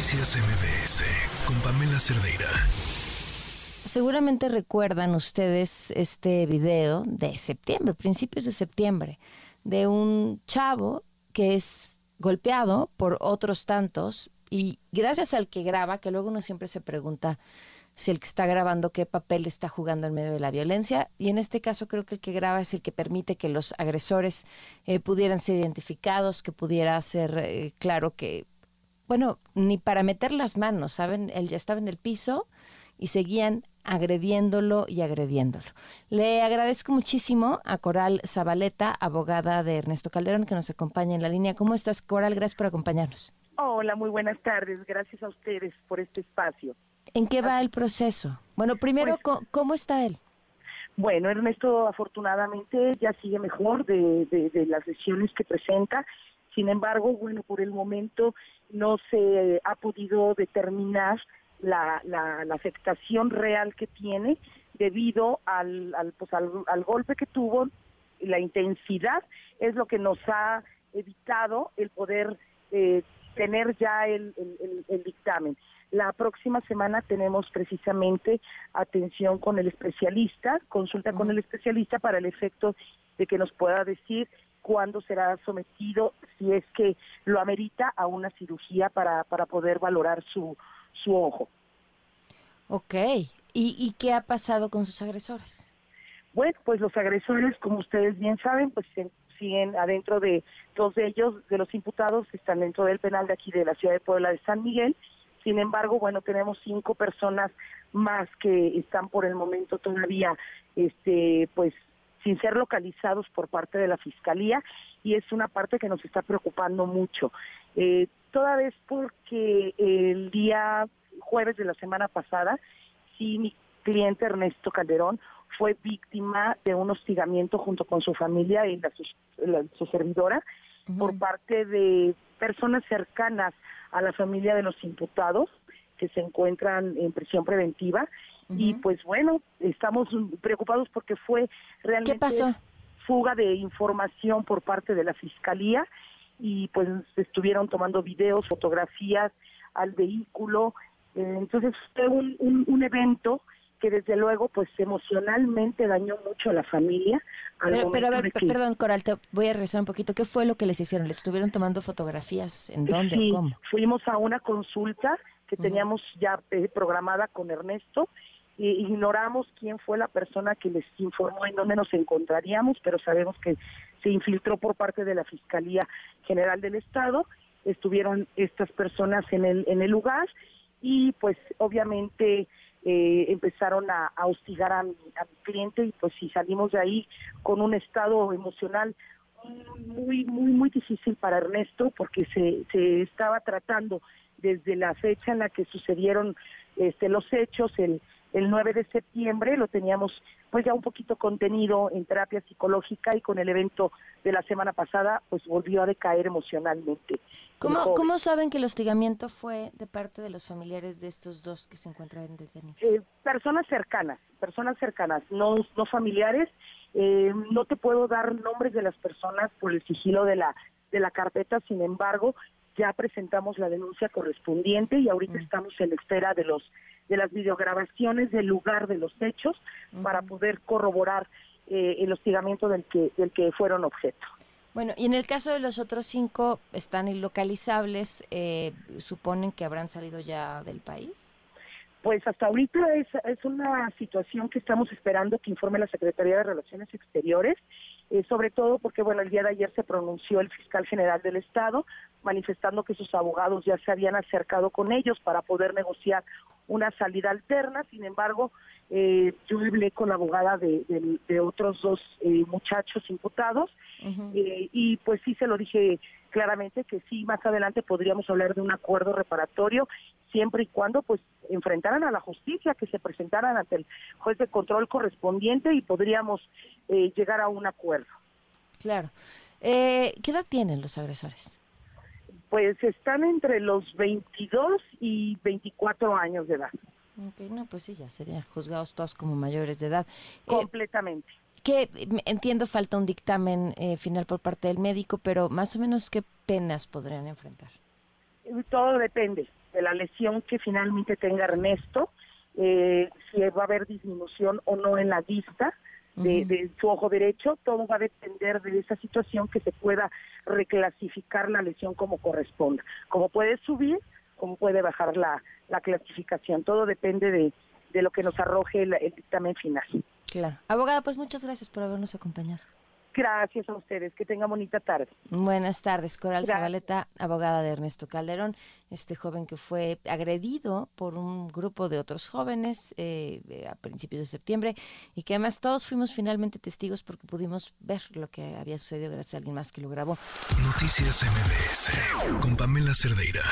Noticias MBS con Pamela Cerdeira. Seguramente recuerdan ustedes este video de septiembre, principios de septiembre, de un chavo que es golpeado por otros tantos y gracias al que graba, que luego uno siempre se pregunta si el que está grabando qué papel está jugando en medio de la violencia. Y en este caso creo que el que graba es el que permite que los agresores eh, pudieran ser identificados, que pudiera ser eh, claro que, bueno, ni para meter las manos, ¿saben? Él ya estaba en el piso y seguían agrediéndolo y agrediéndolo. Le agradezco muchísimo a Coral Zabaleta, abogada de Ernesto Calderón, que nos acompaña en la línea. ¿Cómo estás, Coral? Gracias por acompañarnos. Hola, muy buenas tardes. Gracias a ustedes por este espacio. ¿En qué va el proceso? Bueno, primero, Pues- ¿cómo está él? Bueno, Ernesto afortunadamente ya sigue mejor de, de- de las lesiones que presenta. Sin embargo, bueno, por el momento no se ha podido determinar la, la- la afectación real que tiene debido al, al, pues, al, al golpe que tuvo. La intensidad es lo que nos ha evitado el poder eh, tener ya el, el- el- el dictamen. La próxima semana tenemos precisamente atención con el especialista, consulta con el especialista para el efecto de que nos pueda decir cuándo será sometido, si es que lo amerita, a una cirugía para, para poder valorar su, su ojo. Ok. ¿Y, ¿Y qué ha pasado con sus agresores? Bueno, pues los agresores, como ustedes bien saben, pues se- siguen adentro de dos de ellos, de los imputados, que están dentro del penal de aquí de la ciudad de Puebla de San Miguel. Sin embargo, bueno, tenemos cinco personas más que están por el momento todavía, este, pues, sin ser localizados por parte de la fiscalía y es una parte que nos está preocupando mucho. Eh, toda vez porque el día jueves de la semana pasada, sí, mi cliente Ernesto Calderón fue víctima de un hostigamiento junto con su familia y la, su, la- su servidora por parte de personas cercanas a la familia de los imputados que se encuentran en prisión preventiva y pues bueno, estamos preocupados porque fue realmente ¿Qué pasó? fuga de información por parte de la fiscalía y pues estuvieron tomando videos, fotografías al vehículo. Eh, entonces fue un, un, un evento que desde luego pues emocionalmente dañó mucho a la familia. al Pero, pero a ver, que- perdón, Coral, te voy a regresar un poquito. ¿Qué fue lo que les hicieron? ¿Les estuvieron tomando fotografías? ¿En dónde Sí, cómo? fuimos a una consulta que teníamos ya eh, programada con Ernesto ignoramos quién fue la persona que les informó en dónde nos encontraríamos, pero sabemos que se infiltró por parte de la Fiscalía General del Estado. Estuvieron estas personas en el en el lugar y pues obviamente eh, empezaron a, hostigar a mi, a mi cliente y pues si salimos de ahí con un estado emocional muy, muy, muy difícil para Ernesto porque se, se estaba tratando desde la fecha en la que sucedieron este, los hechos, el, el 9 de septiembre, lo teníamos pues ya un poquito contenido en terapia psicológica y con el evento de la semana pasada pues volvió a decaer emocionalmente. el ¿Cómo, joven. ¿Cómo saben que el hostigamiento fue de parte de los familiares de estos dos que se encuentran detenidos? Eh, personas cercanas, personas cercanas, no, no familiares. Eh, no te puedo dar nombres de las personas por el sigilo de la de la carpeta, sin embargo, ya presentamos la denuncia correspondiente y ahorita estamos en espera de los de las videograbaciones del lugar de los hechos para poder corroborar eh, el hostigamiento del que del que fueron objeto. Bueno, y en el caso de los otros cinco, están ilocalizables, eh, ¿suponen que habrán salido ya del país? Pues hasta ahorita es, es una situación que estamos esperando que informe la Secretaría de Relaciones Exteriores, eh, sobre todo porque, bueno, el día de ayer se pronunció el fiscal general del Estado manifestando que sus abogados ya se habían acercado con ellos para poder negociar una salida alterna. Sin embargo, eh, yo hablé con la abogada de, de- de otros dos eh, muchachos imputados eh, y pues sí se lo dije claramente que sí, más adelante podríamos hablar de un acuerdo reparatorio siempre y cuando pues enfrentaran a la justicia, que se presentaran ante el juez de control correspondiente y podríamos eh, llegar a un acuerdo. Claro. Eh, ¿Qué edad tienen los agresores? Pues están entre los 22 y 24 años de edad, Ok, no, pues sí, ya serían juzgados todos como mayores de edad. Eh, completamente. que me- entiendo falta un dictamen eh, final por parte del médico, pero más o menos qué penas podrían enfrentar. todo depende de la lesión que finalmente tenga Ernesto, eh, si va a haber disminución o no en la vista de, de, su ojo derecho, todo va a depender de esa situación que se pueda reclasificar la lesión como corresponda. Como puede subir, como puede bajar la, la clasificación, todo depende de, de lo que nos arroje el, el dictamen final. Claro. Abogada, pues muchas gracias por habernos acompañado. Gracias a ustedes, que tengan bonita tarde. Buenas tardes, Coral Zabaleta, abogada de Ernesto Calderón, este joven que fue agredido por un grupo de otros jóvenes eh, a principios de septiembre y que además todos fuimos finalmente testigos porque pudimos ver lo que había sucedido gracias a alguien más que lo grabó. Noticias MBS con Pamela Cerdeira.